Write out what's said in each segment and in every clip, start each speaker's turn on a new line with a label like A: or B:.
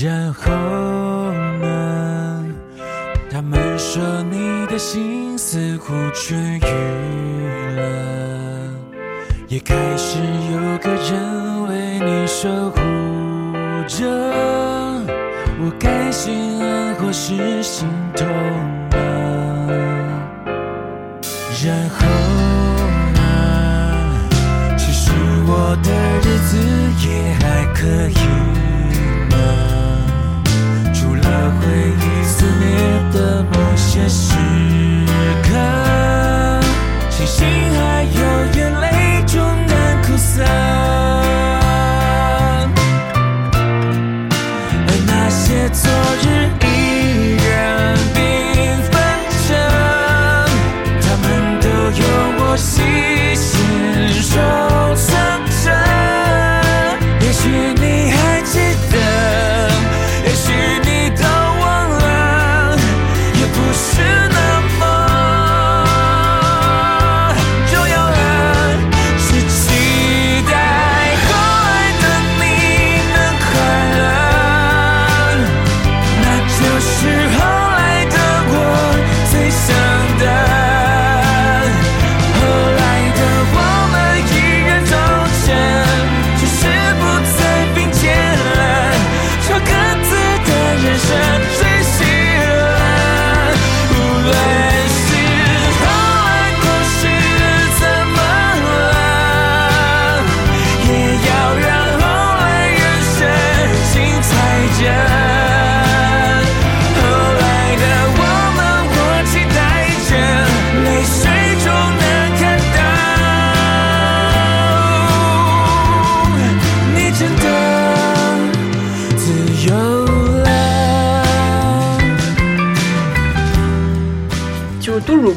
A: 然后呢？他们说你的心似乎痊愈了，也开始有个人为你守护着。我该心安或是心痛呢？然后呢？其实我的日子也还可以些时刻，庆幸还有眼泪终难哭涩，而那些昨日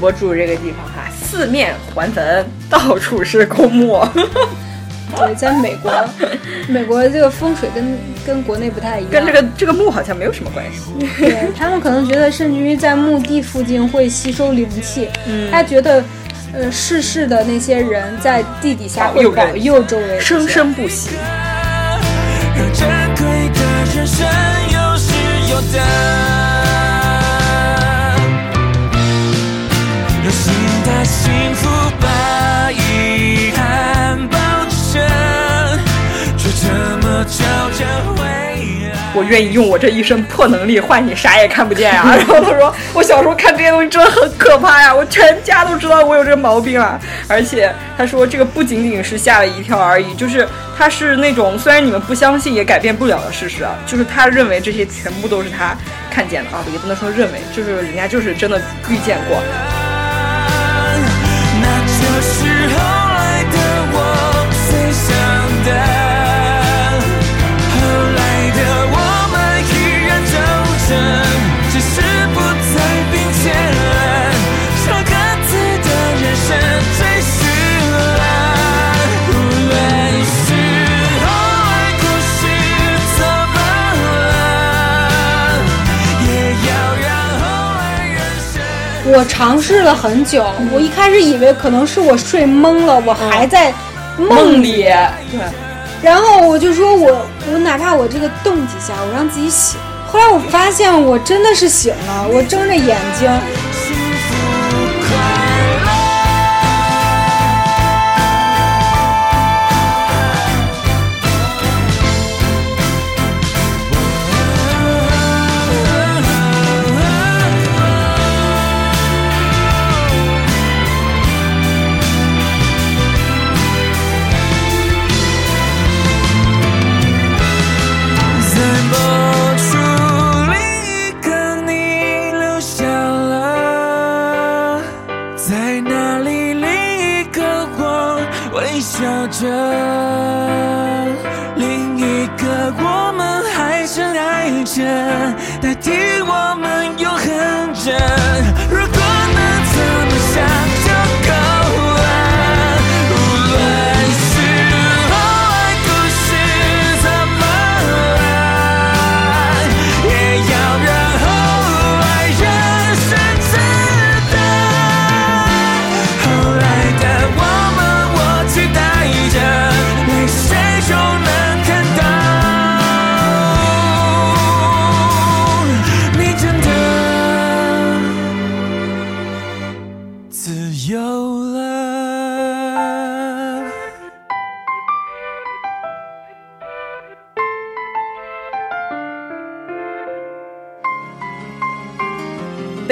B: 播住的这个地方哈，四面环坟，到处是公墓。
C: 对，在美国，美国这个风水跟跟国内不太一样，
B: 跟这个这个墓好像没有什么关系。
C: 对他们可能觉得，甚至于在墓地附近会吸收灵气，
B: 嗯
C: 他觉得，呃，逝世的那些人在地底下会保
B: 保佑
C: 周围
B: 生生不息。
A: 让珍贵的人生有始有得，幸福把遗憾包着，就这么朝着未来。
B: 我愿意用我这一身破能力换你啥也看不见呀、然后他说，我小时候看这些东西真的很可怕呀，我全家都知道我有这个毛病啊。而且他说这个不仅仅是吓了一跳而已，就是他是那种虽然你们不相信也改变不了的事实啊，就是他认为这些全部都是他看见的啊，也不能说认为，就是人家就是真的遇见过。
A: 时候我
C: 尝试了很久，我一开始以为可能是我睡懵了，我还在梦里，
B: 对，
C: 然后我就说我我哪怕我这个动几下，我让自己醒。后来我发现我真的是醒了，我睁着眼睛，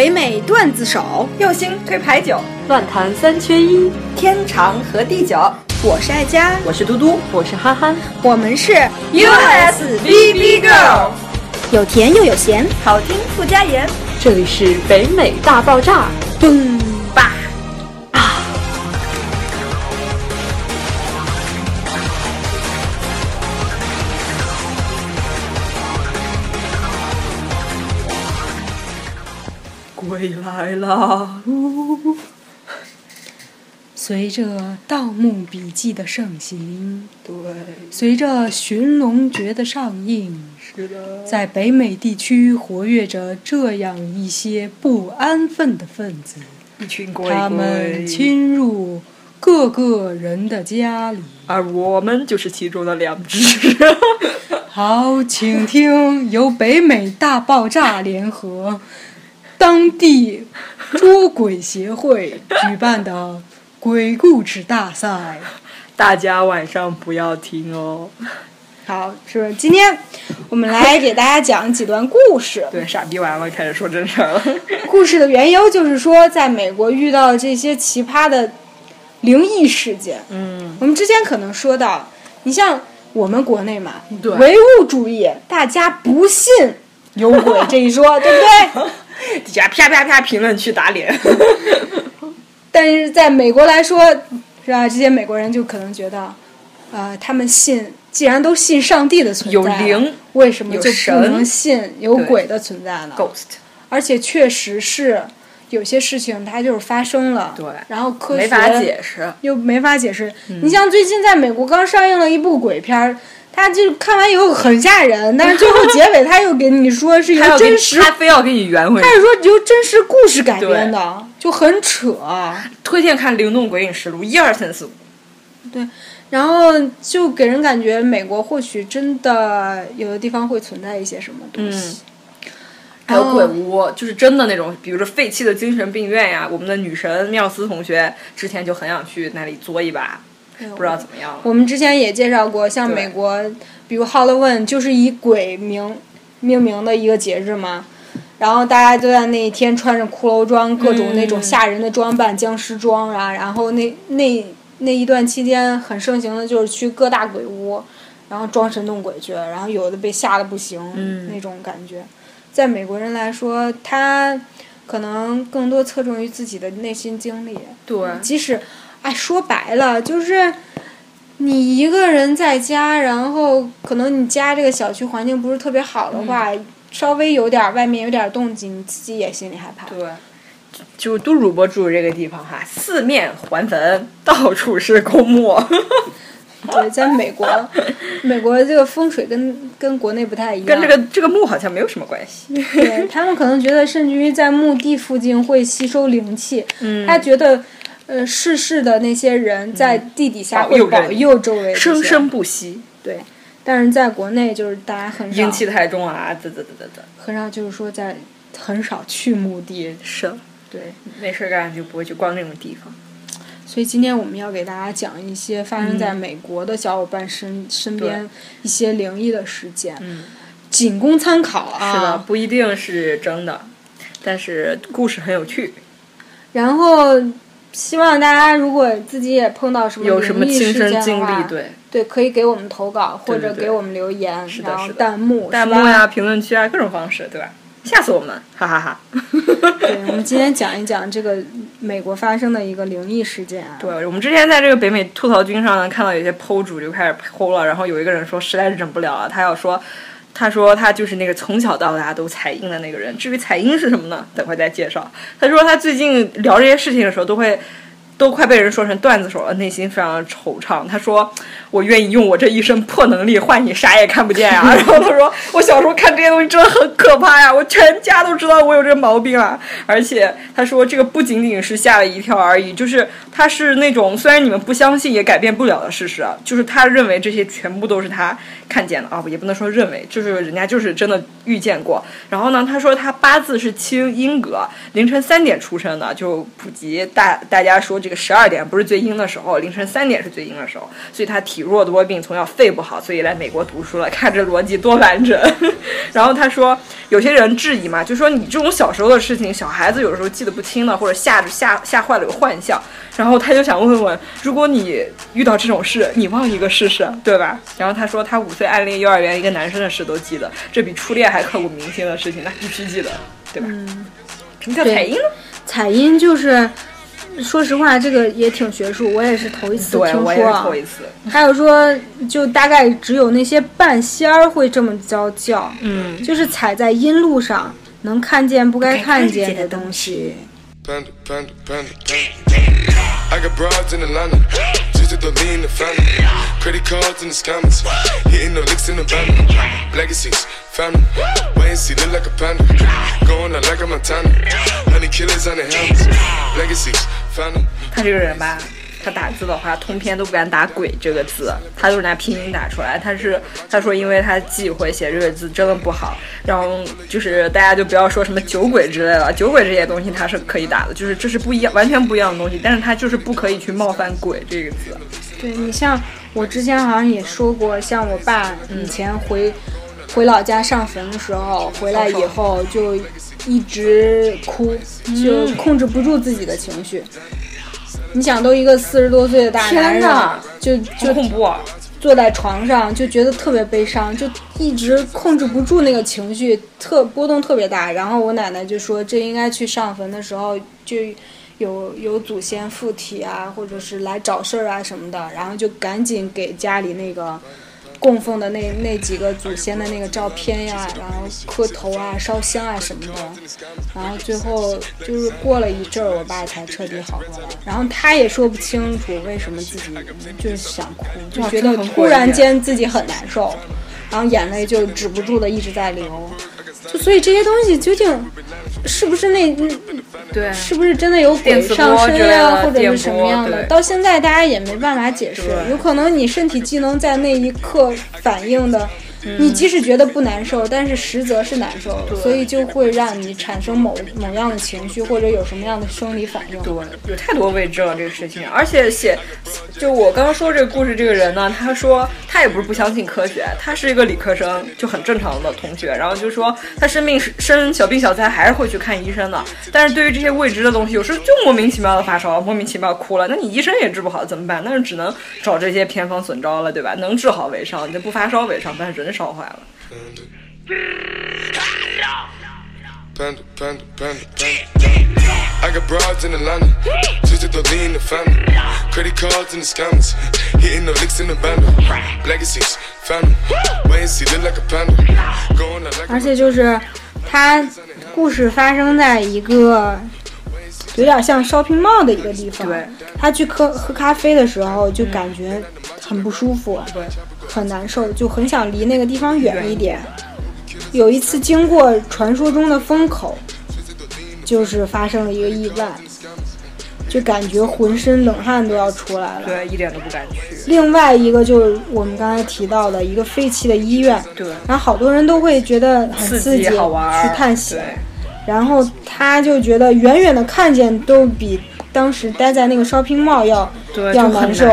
C: 北美段子手，
B: 右星推牌九，
D: 乱弹三缺一，
B: 天长和地久。
C: 我是爱佳，
B: 我是嘟嘟，
D: 我是憨憨，
C: 我们是
B: USBB Girl，
C: 有甜又有咸，
B: 好听不加盐。
D: 这里是北美大爆炸，
C: 嘣
B: 归来啦！
C: 随着《盗墓笔记》的盛行，
B: 对，
C: 随着《寻龙诀》的上映，
B: 是的，
C: 在北美地区活跃着这样一些不安分的分子，
B: 一群鬼
C: 他们，侵入各个人的家里。
B: 而我们就是其中的两只。
C: 好，请听由北美大爆炸联合当地捉鬼协会举办的鬼故事大赛。
B: 大家晚上不要听哦。
C: 好，是不是？今天我们来给大家讲几段故事。
B: 对，傻逼完了，开始说真事儿了。
C: 故事的缘由就是说，在美国遇到这些奇葩的灵异事件。
B: 嗯，
C: 我们之前可能说到，你像我们国内嘛，
B: 对
C: 唯物主义，大家不信有鬼这一说，对不对？
B: 底下啪啪啪评论区打脸。
C: 但是在美国来说，是吧？这些美国人就可能觉得，呃，他们信，既然都信上帝的存在，
B: 有灵，
C: 为什么就不能信有鬼的存在呢
B: ？Ghost，
C: 而且确实是有些事情它就是发生了，
B: 对
C: 然后科学
B: 没法解释。
C: 又没法解释。你像最近在美国刚上映了一部鬼片儿，他就看完以后很吓人，但是最后结尾他又给你说是由 真实，
B: 他非要给你圆回来
C: 他。是说由真实故事改编的，就很扯。
B: 推荐看《灵动鬼影实录》一二三四五。
C: 对然后就给人感觉美国或许真的有的地方会存在一些什么东西。
B: 还有
C: 哦
B: 鬼屋，就是真的那种，比如说废弃的精神病院呀。我们的女神妙思同学之前就很想去那里作一把，不知道怎么样了。
C: 我们之前也介绍过，像美国，比如 Halloween 就是以鬼名命名的一个节日嘛。然后大家都在那一天穿着骷髅装，各种那种
B: 嗯
C: 吓人的装扮，僵尸装啊。然后那那那一段期间很盛行的就是去各大鬼屋，然后装神弄鬼去，然后有的被吓得不行，
B: 嗯
C: 那种感觉。在美国人来说，他可能更多侧重于自己的内心经历。
B: 对，
C: 即使，哎，说白了就是，你一个人在家，然后可能你家这个小区环境不是特别好的话，稍微有点儿外面有点儿动静，你自己也心里害怕。
B: 对，就都主播住这个地方哈，四面环坟，到处是公墓。
C: 对，在美国，美国这个风水跟跟国内不太一样，
B: 跟这个这个墓好像没有什么关系。
C: 对他们可能觉得，甚至于在墓地附近会吸收灵气，
B: 嗯
C: 他觉得。呃，逝世的那些人在地底下会保佑周围
B: 生生不息，
C: 对，但是在国内就是大家很少。
B: 阴气太重啊，啧啧啧啧啧。
C: 很少就是说在很少去墓地，
B: 是，
C: 对，
B: 没事干就不会去逛那种地方。
C: 所以今天我们要给大家讲一些发生在美国的小伙伴身、身边一些灵异的事件，
B: 嗯，
C: 仅供参考啊。
B: 是的，不一定是真的，但是故事很有趣。
C: 然后希望大家如果自己也碰到什么
B: 有什么亲身经
C: 话
B: 历，对，
C: 对，可以给我们投稿或者给我们留言，然后
B: 是的。是
C: 弹幕
B: 弹幕呀、评论区啊，各种方式，对吧？吓死我们，哈哈哈。
C: 对，我们今天讲一讲这个美国发生的一个灵异事件啊。
B: 对，我们之前在这个北美吐槽君上呢，看到有些剖主就开始剖了，然后有一个人说实在是忍不了了，他要说，他说他就是那个从小到大都彩音的那个人。至于彩音是什么呢？等会再介绍。他说他最近聊这些事情的时候都会。都快被人说成段子手了，内心非常惆怅。他说：“我愿意用我这一身破能力换你啥也看不见呀、然后他说：“我小时候看这些东西真的很可怕呀，我全家都知道我有这毛病啊。而且他说这个不仅仅是吓了一跳而已，就是他是那种虽然你们不相信也改变不了的事实啊，就是他认为这些全部都是他看见的啊，也不能说认为，就是人家就是真的遇见过。然后呢，他说他八字是清阴格，凌晨三点出生的，就普及大大家说这个十二点不是最阴的时候，凌晨三点是最阴的时候，所以他体弱多病，从小肺不好，所以来美国读书了。看这逻辑多完整。然后他说有些人质疑嘛，就说你这种小时候的事情，小孩子有时候记得不清了，或者吓着吓吓坏了有幻象。然后他就想问问，如果你遇到这种事，你忘一个试试，对吧？然后他说他五岁暗恋幼儿园一个男生的事都记得，这比初恋还刻骨铭心的事情，那必须记得，对吧？什么叫彩音呢？
C: 彩音就是，说实话，这个也挺学术，我也是头一次
B: 对，
C: 听
B: 我也是
C: 说啊
B: 头。一次。
C: 还有说，就大概只有那些半仙儿会这么教叫，
B: 嗯，
C: 就是踩在阴路上能看见不该看见的东西。
E: Panda, panda, panda, panda. I got broads in Atlanta, just to lean the family. Credit cards in the scammers, hitting the licks in the van. Legacies, family, wait and see, look like a panda. Going out like a Montana, honey killers on the helmets. Legacies, family.
B: 他这个人吧，他打字的话，通篇都不敢打“鬼”这个字，他都是拿拼音打出来。他是他说，因为他忌讳写这个字真的不好，然后就是大家就不要说什么酒鬼之类的，酒鬼这些东西他是可以打的，就是这是不一样，完全不一样的东西，但是他就是不可以去冒犯“鬼”这个字。
C: 对你像我之前好像也说过，像我爸以前回、回老家上坟的时候，回来以后就一直哭，就控制不住自己的情绪。你想，都一个四十多岁的大男人
B: 天哪，
C: 就就
B: 恐怖啊！
C: 坐在床上，就觉得特别悲伤，就一直控制不住那个情绪，特波动特别大。然后我奶奶就说，这应该去上坟的时候就有有祖先附体啊，或者是来找事儿啊什么的，然后就赶紧给家里那个供奉的那那几个祖先的那个照片呀，然后磕头啊、烧香啊什么的。然后最后就是过了一阵儿，我爸才彻底好过来。然后他也说不清楚为什么自己就是想哭，就觉得突然间自己很难受，然后眼泪就止不住的一直在流。就所以这些东西究竟是不是那
B: 对，
C: 是不是真的有鬼上身呀、
B: 的
C: 或者是什么样的？到现在大家也没办法解释，有可能你身体机能在那一刻反应的。
B: 嗯
C: 你即使觉得不难受，但是实则是难受，所以就会让你产生某某样的情绪，或者有什么样的生理反应。
B: 对，有太多未知了这个事情，而且写，就我刚刚说这个故事这个人呢，他说他也不是不相信科学，他是一个理科生，就很正常的同学，然后就说他生病生小病小灾还是会去看医生的，但是对于这些未知的东西，有时候就莫名其妙的发烧，莫名其妙哭了，那你医生也治不好怎么办？那就只能找这些偏方损招了，对吧？能治好为上，就不发烧为上，但是人烧坏了。
E: Panda, panda, panda, panda. I got broads in Atlanta, just to lean the family. Credit cards in the scammers, hitting the licks in the band. Legacies, family, wait and see, look like a panda. Going like
C: 而且就是它故事发生在一个有点像 shopping mall 的一个地方。
B: 对，
C: 他去喝喝咖啡的时候就感觉很不舒服，
B: 对，
C: 很难受，就很想离那个地方远一点。有一次经过传说中的风口，就是发生了一个意外，就感觉浑身冷汗都要出来了。
B: 对，一点都不敢去。
C: 另外一个就是我们刚才提到的一个废弃的医院，
B: 对，
C: 然后好多人都会觉得很
B: 刺
C: 刺激，
B: 好玩，
C: 去探险。然后他就觉得远远的看见都比当时待在那个 shopping mall 要，要难受。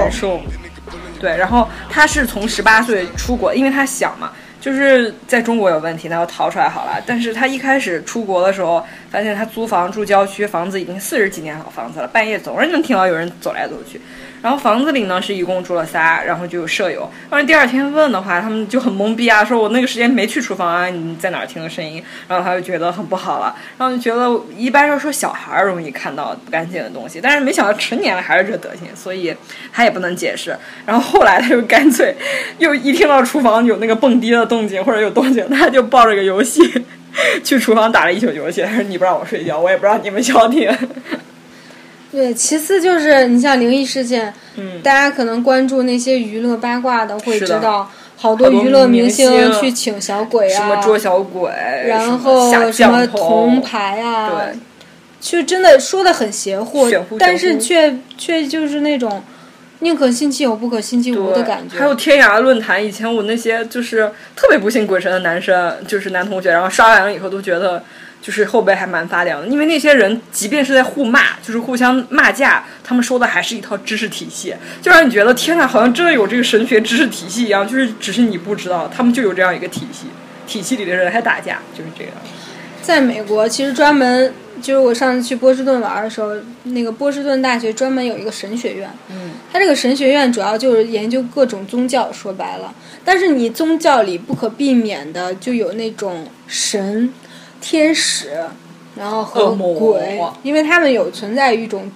B: 对，然后他是从十八岁出国，因为他想嘛，就是在中国有问题，那就逃出来好了。但是他一开始出国的时候，发现他租房住郊区，房子已经四十几年老房子了，半夜总是能听到有人走来走去。然后房子里呢是一共住了仨，然后就有舍友。然后第二天问的话，他们就很懵逼啊，说我那个时间没去厨房啊，你在哪儿听的声音？然后他就觉得很不好了，然后就觉得一般来说小孩容易看到不干净的东西，但是没想到成年了还是这德行，所以他也不能解释。然后后来他就干脆又一听到厨房有那个蹦迪的动静或者有动静，他就抱着个游戏去厨房打了一宿游戏。他说你不让我睡觉，我也不让你们消停。
C: 对，其次就是你像灵异事件，
B: 嗯
C: 大家可能关注那些娱乐八卦的，会知道好多娱乐
B: 明
C: 星
B: 星
C: 去请小鬼啊
B: 什么
C: 啊，
B: 捉小鬼，
C: 然后
B: 下
C: 什么铜牌啊，
B: 对，
C: 就真的说的很邪乎
B: 乎，
C: 但是却却就是那种宁可信其有，不可信其无的，感觉。
B: 还有天涯论坛，以前我那些就是特别不信鬼神的男生，就是男同学，然后刷完了以后都觉得。就是后背还蛮发凉的，因为那些人即便是在互骂，就是互相骂架，他们说的还是一套知识体系，就让你觉得天呐，好像真的有这个神学知识体系一样，就是只是你不知道，他们就有这样一个体系。体系里的人还打架，就是这样。
C: 在美国，其实专门就是我上次去波士顿玩的时候，那个波士顿大学专门有一个神学院。
B: 嗯，
C: 它这个神学院主要就是研究各种宗教，说白了，但是你宗教里不可避免的就有那种神、天使，然后和鬼，因为他们有存在一种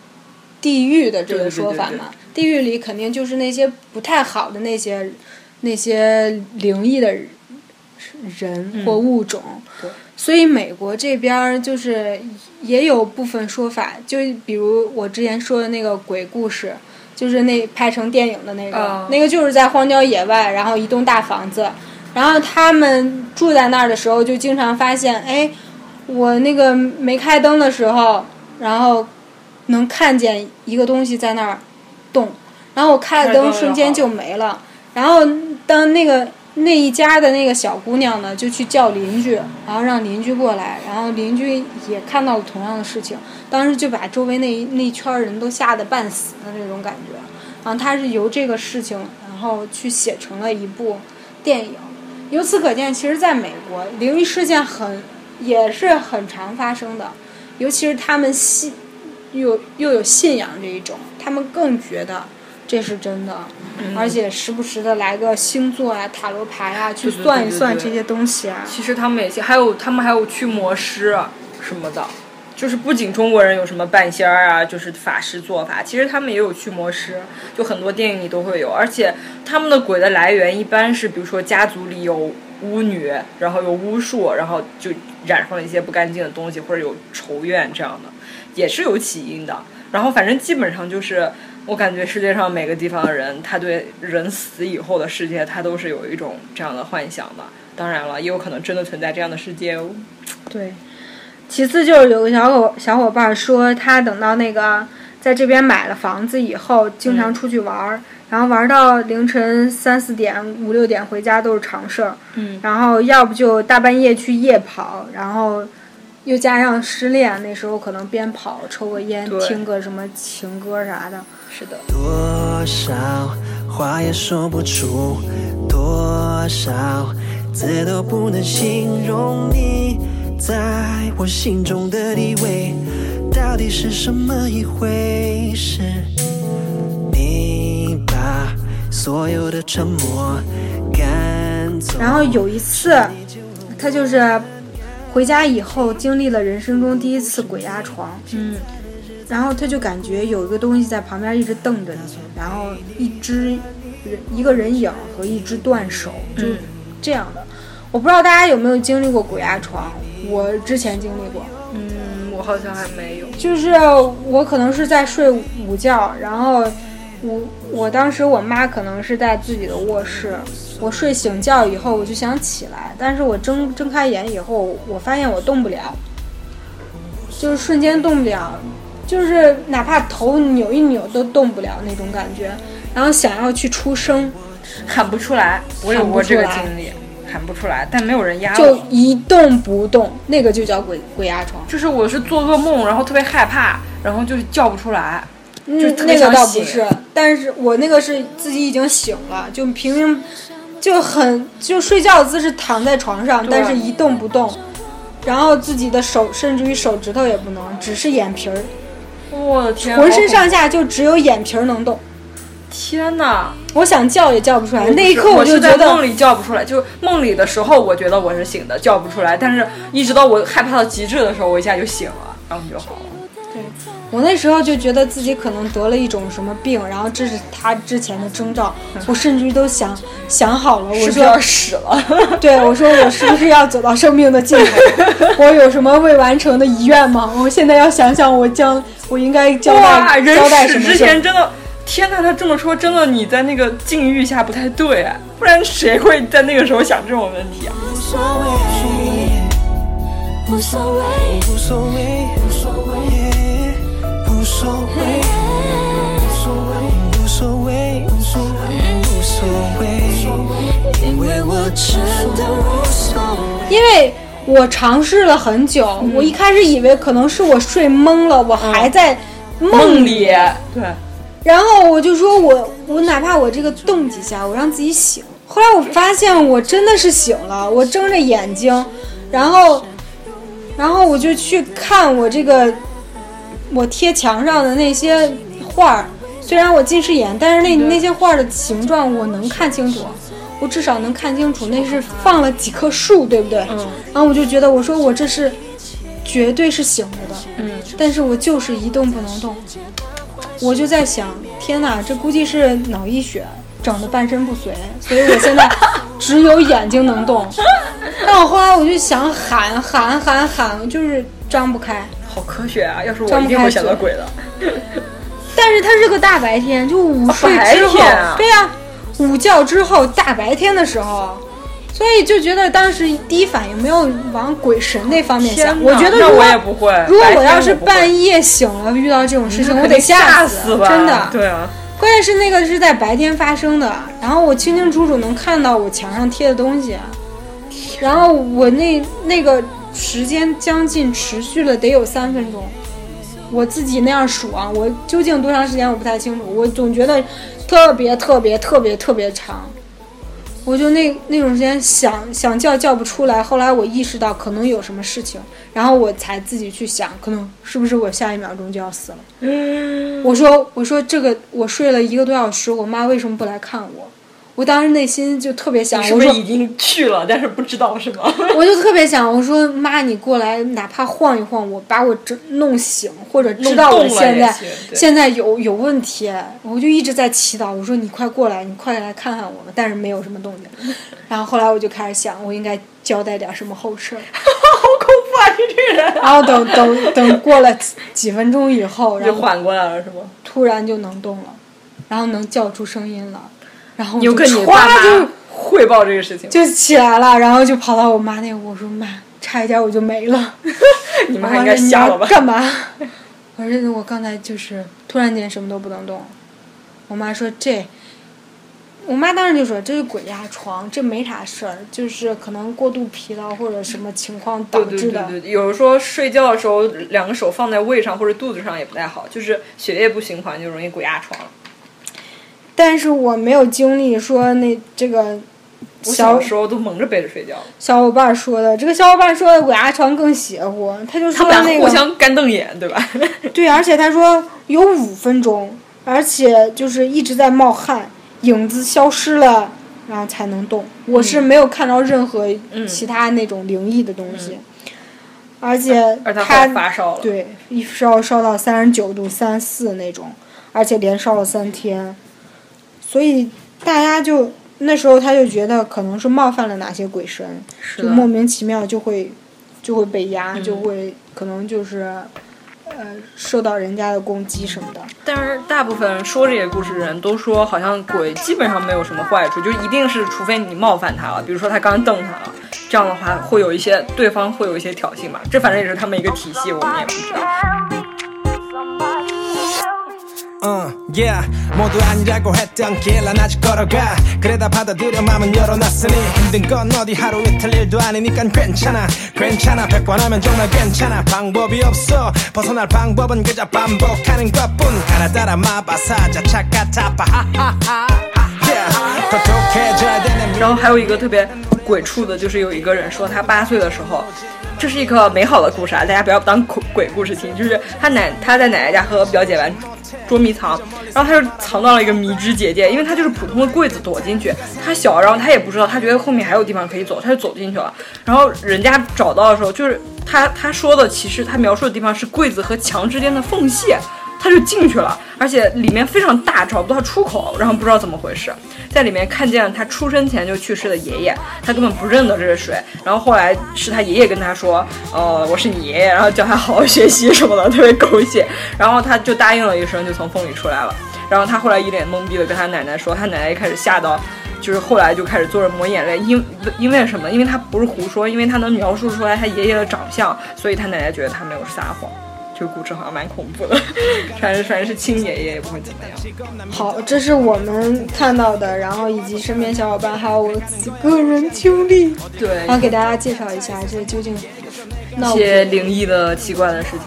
C: 地狱的这个说法嘛。地狱里肯定就是那些不太好的那些那些灵异的人或物种。
B: 对
C: 所以美国这边儿就是也有部分说法，就比如我之前说的那个鬼故事，就是那拍成电影的那个，
B: 啊
C: 那个就是在荒郊野外，然后一栋大房子，然后他们住在那儿的时候，就经常发现，哎，我那个没开灯的时候，然后能看见一个东西在那儿动，然后我开了
B: 灯，
C: 瞬间就没了。然后当那个那一家的那个小姑娘呢，就去叫邻居，然后让邻居过来，然后邻居也看到了同样的事情，当时就把周围那一那圈人都吓得半死的那种感觉。然后他是由这个事情，然后去写成了一部电影。由此可见，其实在美国，灵异事件很也是很常发生的，尤其是他们信又又有信仰这一种，他们更觉得这是真的，而且时不时的来个星座啊、塔罗牌啊，去算一算这些东西啊。
B: 其实他们也还有他们还有驱魔师啊什么的，就是不仅中国人有什么半仙儿啊，就是法师做法，其实他们也有驱魔师，就很多电影里都会有，而且他们的鬼的来源一般是比如说家族里有巫女，然后有巫术，然后就染上了一些不干净的东西，或者有仇怨这样的，也是有起因的。然后反正基本上就是，我感觉世界上每个地方的人，他对人死以后的世界，他都是有一种这样的幻想的。当然了，也有可能真的存在这样的世界哦。
C: 对，其次就是有个小伙小伙伴说，他等到那个在这边买了房子以后，经常出去玩儿，然后玩到凌晨三四点、五六点回家都是常事儿。
B: 嗯，
C: 然后要不就大半夜去夜跑，然后又加上失恋，那时候可能边跑抽个烟，听个什么情歌啥的。
B: 是的，
A: 多少话也说不出，多少字都不能形容你在我心中的地位，到底是什么一回事？你把所有的沉默赶走，
C: 然后有一次，他就是回家以后经历了人生中第一次鬼压床。
B: 嗯，
C: 然后他就感觉有一个东西在旁边一直瞪着你，然后一只人一个人影和一只断手，就
B: 嗯
C: 这样的。我不知道大家有没有经历过鬼压床，我之前经历过，
B: 嗯，我好像还没有。
C: 就是我可能是在睡午觉，然后我我当时我妈可能是在自己的卧室，我睡醒觉以后我就想起来，但是我睁睁开眼以后，我发现我动不了，就是瞬间动不了，就是哪怕头扭一扭都动不了那种感觉，然后想要去出声，
B: 喊不出来，我有过这个经历，喊不出来，但没有人压
C: 就。一动不动，那个就叫鬼鬼压床。
B: 就是我是做噩梦，然后特别害怕，然后就叫不出来。就
C: 嗯，那个倒不是，但是我那个是自己已经醒了，就平平就很就睡觉的姿势躺在床上，但是一动不动，然后自己的手甚至于手指头也不能，只是眼皮儿，
B: 我的天，
C: 浑身上下就只有眼皮儿能动。
B: 恐天哪！
C: 我想叫也叫不出来，那一刻
B: 我
C: 就觉得，
B: 在梦里叫不出来，就梦里的时候，我觉得我是醒的，叫不出来，但是一直到我害怕到极致的时候，我一下就醒了，然后就好了。
C: 对我那时候就觉得自己可能得了一种什么病，然后这是他之前的征兆，我甚至于都想想好了，我说
B: 是不是要死了？
C: 对，我说我是不是要走到生命的尽头？我有什么未完成的遗愿吗？我现在要想想，我将我应该交，代交代什么之
B: 前真的，天呐！他这么说，真的你在那个境遇下不太对，不然谁会在那个时候想这种问题啊？
A: 无所谓，
D: 无所谓，
A: 无所谓，
D: 无所谓，
A: 无所谓，无所谓，无所谓，无所谓，无所谓，因为我真的无所谓。
C: 因为我尝试了很久，我一开始以为可能是我睡懵了，我还在梦
B: 梦里，对，
C: 然后我就说我我哪怕我这个动几下，我让自己醒。后来我发现我真的是醒了，我睁着眼睛，然后，然后我就去看我这个我贴墙上的那些画儿。虽然我近视眼，但是那那些画儿的形状我能看清楚，我至少能看清楚那是放了几棵树，对不对？
B: 嗯。
C: 然后我就觉得，我说我这是绝对是醒着的，
B: 嗯，
C: 但是我就是一动不能动。我就在想，天哪，这估计是脑溢血整的半身不遂，所以我现在只有眼睛能动。但我后来我就想喊喊喊喊，就是张不开。
B: 好科学啊！要是我
C: 张不开
B: 一定会想到鬼的。
C: 但是它是个大白天，就午睡之后，对呀、午觉之后大白天的时候，所以就觉得当时第一反应没有往鬼神那方面想。我觉得如果
B: 那我也不会。
C: 如果我要是半夜醒了遇到这种事情，我得
B: 吓
C: 死，
B: 吧？
C: 真的。
B: 对啊，
C: 关键是那个是在白天发生的，然后我清清楚楚能看到我墙上贴的东西，然后我那那个时间将近持续了得有三分钟，我自己那样数啊，我究竟多长时间我不太清楚，我总觉得特别特别特别特别长，我就那那种时间想想叫叫不出来，后来我意识到可能有什么事情，然后我才自己去想，可能是不是我下一秒钟就要死了。我说我说这个我睡了一个多小时，我妈为什么不来看我？我当时内心就特别想，我说
B: 已经去了，但是不知道是吗？
C: 我就特别想，我说妈，你过来，哪怕晃一晃我，把我这弄醒，或者知道我现在现在有有问题，我就一直在祈祷，我说你快过来，你快来看看我们，但是没有什么动静。然后后来我就开始想，我应该交代点什么后事儿。
B: 好恐怖啊！你这个人，
C: 然后等等等过了几几分钟以后，然后
B: 就缓过来了是吗？
C: 突然就能动了，然后能叫出声音了，然后我就
B: 跟你爸
C: 歘就
B: 汇报这个事情？
C: 就起来了，然后就跑到我妈那屋，我说妈，差一点我就没了。
B: 你们还应该
C: 我妈说你
B: 瞎了吧？
C: 干嘛？我说我刚才就是突然间什么都不能动。我妈说这，我妈当时就说这是鬼压床，这没啥事儿，就是可能过度疲劳或者什么情况
B: 对对
C: 导致的。
B: 对对，有时候睡觉的时候两个手放在胃上或者肚子上也不太好，就是血液不循环就容易鬼压床。
C: 但是我没有经历说那这个
B: 我
C: 小
B: 小时候都蒙着被子睡觉，
C: 小伙伴说的，这个小伙伴说的鬼压床更邪乎，他就说那个
B: 互相干瞪眼，对吧？
C: 对，而且他说有五分钟，而且就是一直在冒汗，影子消失了，然后才能动。我是没有看到任何
B: 嗯
C: 其他那种灵异的东西，而且
B: 而他发烧了，
C: 对一烧烧到三十九度三四那种，而且连烧了三天，所以大家就那时候他就觉得可能是冒犯了哪些鬼神，就莫名其妙就会就会被压，
B: 嗯
C: 就会可能就是呃受到人家的攻击什么的。
B: 但是大部分说这些故事的人都说，好像鬼基本上没有什么坏处，就一定是除非你冒犯他了，比如说他刚瞪他了，这样的话会有一些对方会有一些挑衅吧。这反正也是他们一个体系，我们也不知道。
F: uh, yeah 모두 아니라고 했던 길 난 아직 걸어가 그래다 받아들여 맘은 열어놨으니 힘든 건 어디 하루 이틀 일도 아니니까 괜찮아 괜찮아 백 번 하면 정말 괜찮아 방법이 없어 벗어날 방법은 그저 반복하는 것뿐 하나 따라 마바사자 차카타파 하하하 yeah 똑똑해져야 되는
B: 然后还有一个特别鬼畜的，就是有一个人说他八岁的时候，这是一个美好的故事啊，大家不要当鬼鬼故事听。就是他奶他在奶奶家和表姐玩 捉迷藏，然后他就藏到了一个迷之结界，因为他就是普通的柜子躲进去，他小，然后他也不知道，他觉得后面还有地方可以走，他就走进去了。然后人家找到的时候，就是他他说的，其实他描述的地方是柜子和墙之间的缝隙。他就进去了，而且里面非常大，找不到出口，然后不知道怎么回事，在里面看见了他出生前就去世的爷爷，他根本不认得这是谁。然后后来是他爷爷跟他说，呃，我是你爷爷，然后叫他好好学习什么的，特别狗血。然后他就答应了一声，就从风里出来了。然后他后来一脸懵逼的跟他奶奶说，他奶奶一开始吓到。就是后来就开始坐着抹眼泪，因因为什么？因为他不是胡说，因为他能描述出来他爷爷的长相，所以他奶奶觉得他没有撒谎。这个故事好像蛮恐怖的，反正反正是亲爷爷也不会怎么样。
C: 好，这是我们看到的，然后以及身边小伙伴还有我自己个人经历，
B: 对，
C: 然后给大家介绍一下这究竟
B: 一些灵异的奇怪的事情。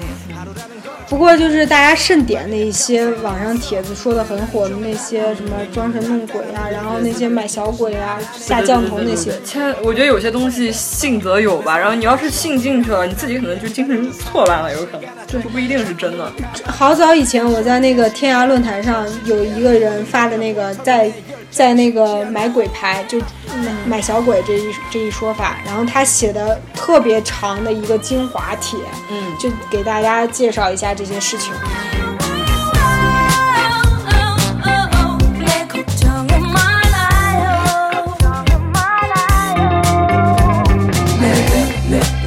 C: 不过就是大家慎点那一些网上帖子说的很火的那些什么装神弄鬼啊，然后那些买小鬼啊、下降头那些，
B: 千，我觉得有些东西信则有吧，然后你要是信进去了，你自己可能就精神错乱了，有可能，这不一定是真的。
C: 好早以前我在那个天涯论坛上有一个人发的那个在在那个买鬼牌就买买小鬼这一这一说法，然后他写的特别长的一个精华帖，
B: 嗯
C: 就给大家介绍一下这些事情。
D: 내 걱정은 말아요.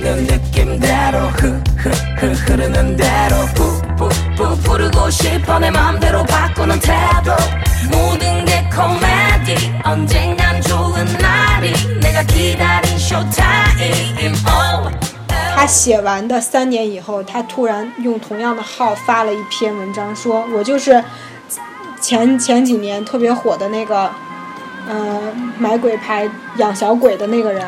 A: 내 느낌대로 흐흐흐 흐르는 대로 푸푸푸 부르고 싶어 내 맘대로 바꾸는 태도 모든 게 코 미디 언젠간 좋은 날이 내가 기다린 쇼타임 oh.
C: 他写完的三年以后，他突然用同样的号发了一篇文章，说我就是前前几年特别火的那个，呃，买鬼牌养小鬼的那个人，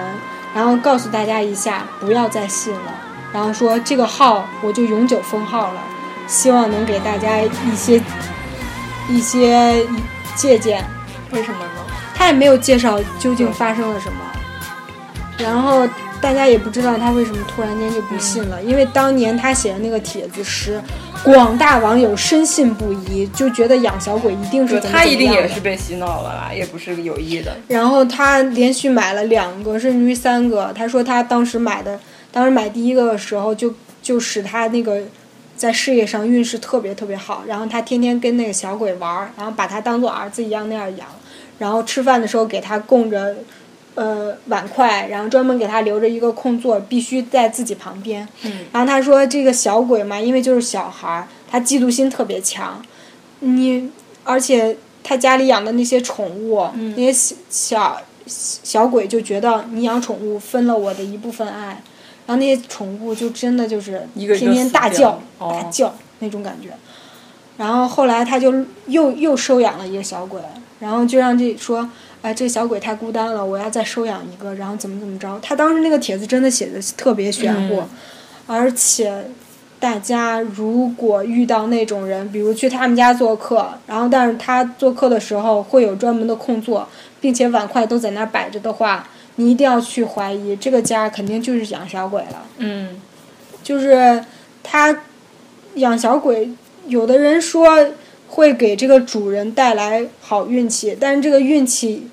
C: 然后告诉大家一下，不要再信了，然后说这个号我就永久封号了，希望能给大家一些一些借鉴。
B: 为什么呢？
C: 他也没有介绍究竟发生了什么，然后大家也不知道他为什么突然间就不信了，因为当年他写的那个帖子时，广大网友深信不疑，就觉得养小鬼一定是
B: 对
C: 怎么
B: 他一定也是被洗脑了啦，也不是有意的。
C: 然后他连续买了两个，甚至于三个。他说他当时买的，当时买第一个的时候就就使他那个在事业上运势特别特别好。然后他天天跟那个小鬼玩儿，然后把他当做儿子一样那样养。然后吃饭的时候给他供着呃碗筷，然后专门给他留着一个空座，必须在自己旁边。
B: 嗯
C: 然后他说这个小鬼嘛，因为就是小孩儿，他嫉妒心特别强。你而且他家里养的那些宠物，
B: 嗯
C: 那些小小小鬼就觉得你养宠物分了我的一部分爱，然后那些宠物就真的就是天天大叫、
B: 哦
C: 大叫那种感觉。然后后来他就又又收养了一个小鬼，然后就让这说，哎，这小鬼太孤单了，我要再收养一个，然后怎么怎么着。他当时那个帖子真的写的特别玄乎，
B: 嗯
C: 而且大家如果遇到那种人，比如去他们家做客，然后但是他做客的时候会有专门的空座，并且碗筷都在那儿摆着的话，你一定要去怀疑这个家肯定就是养小鬼了。
B: 嗯，
C: 就是他养小鬼，有的人说会给这个主人带来好运气，但是这个运气，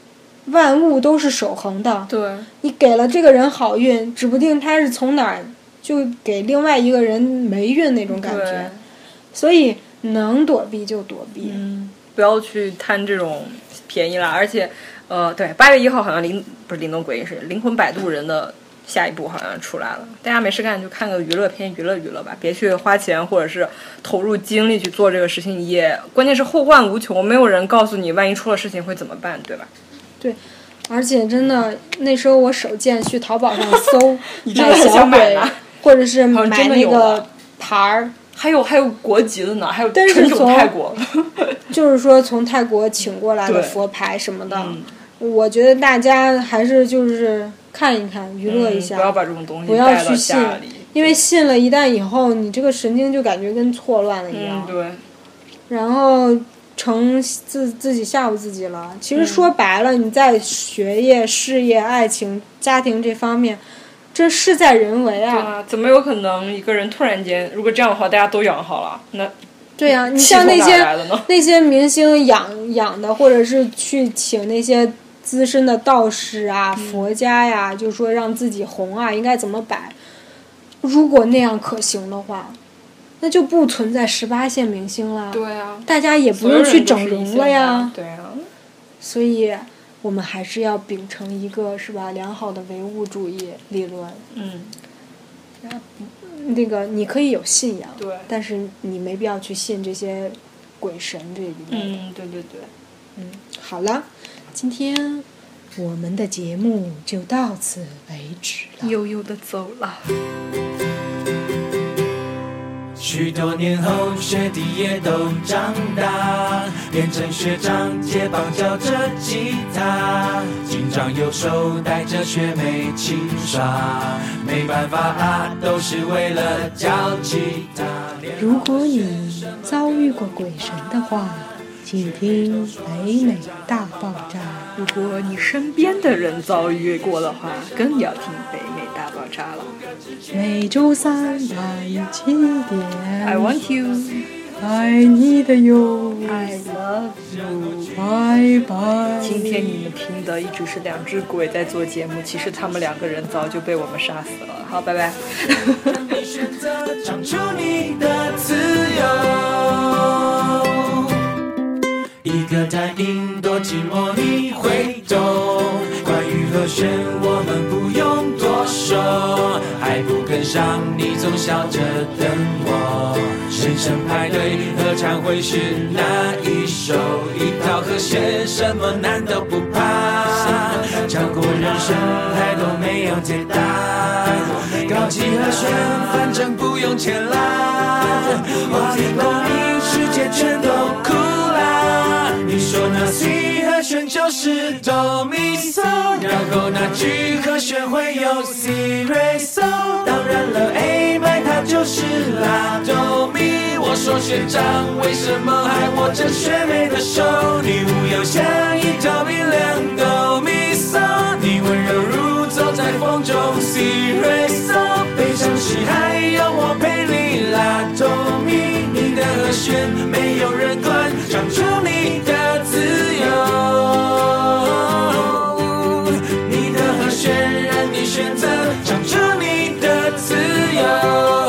C: 万物都是守恒的。
B: 对，
C: 你给了这个人好运，指不定他是从哪儿就给另外一个人霉运那种感
B: 对
C: 觉，所以能躲避就躲避。
B: 嗯，不要去贪这种便宜啦。而且，呃，对，八月一号好像灵不是灵动鬼是《灵魂摆渡人》的下一部好像出来了。大家没事干就看个娱乐片，娱乐娱乐吧，别去花钱或者是投入精力去做这个事情。也关键是后患无穷，没有人告诉你万一出了事情会怎么办，对吧？
C: 对而且真的，那时候我手贱去淘宝上搜
B: 真的很
C: 小鬼
B: 想买呢，
C: 或者是买那个牌儿，
B: 还有还有国籍的呢，还有
C: 但是
B: 纯种
C: 从
B: 泰国。
C: 就是说从泰国请过来的佛牌什么的。
B: 嗯
C: 我觉得大家还是就是看一看，娱乐一下，
B: 嗯不要把这种东西
C: 不要去信。因为信了一旦以后，你这个神经就感觉跟错乱了一样
B: 嗯，，对，
C: 然后成自自己吓唬自己了。其实
B: 嗯
C: 说白了，你在学业、事业、爱情、家庭这方面，这事在人为
B: 对
C: 啊。
B: 啊，怎么有可能一个人突然间，如果这样的话，大家都养好了，那
C: 对呀、你像那些？那些明星养养的，或者是去请那些资深的道士啊、
B: 嗯
C: 佛家呀，就说让自己红啊，应该怎么摆。如果那样可行的话，那就不存在十八线明星了。
B: 对啊，
C: 大家也不用去整容了呀。
B: 对啊，
C: 所以，我们还是要秉承一个是吧良好的唯物主义理论。
B: 嗯，
C: 那个你可以有信仰，
B: 对
C: 但是你没必要去信这些鬼神这一类的。
B: 嗯，对对对，
C: 嗯，好了，今天我们的节目就到此为止了。
B: 悠悠的走了。
A: 许多年后，学弟也都长大，变成学长接棒教着吉他，紧张右手带着学妹齐刷，没办法啊，都是为了教吉他。
C: 如果你遭遇过鬼神的话，请听北美大爆炸。
B: 如果你身边的人遭遇过的话，更要听北
C: 每周三晚七点
B: I want you,
C: 爱你的哟
B: ，I love you。
C: 拜拜。
B: 今天你们听的一直是两只鬼在做节目，其实他们两个人早就被我们杀死了。好，拜拜。
A: 你选择唱出你的自由。一个单音多寂寞，你会懂。关于和弦，我们不说，还不跟上，你总笑着等我。人生派对合唱会是哪一首？一套和弦，什么难都不怕。唱过人生，太多没有解答。高级和弦，反正不用钱啦。华丽共鸣，世界全都哭。就是哆咪嗦，然后那句和弦会有 C 瑞嗦，当然了 A 麦它就是拉哆咪。我说学长为什么还握着学妹的手？你无忧像一条明亮哆咪嗦，你温柔如走在风中 C 瑞嗦。喜，还有我陪你拉哆咪。你的和弦没有人管，唱着你的自由。你的和弦，任你选择，唱着你的自由。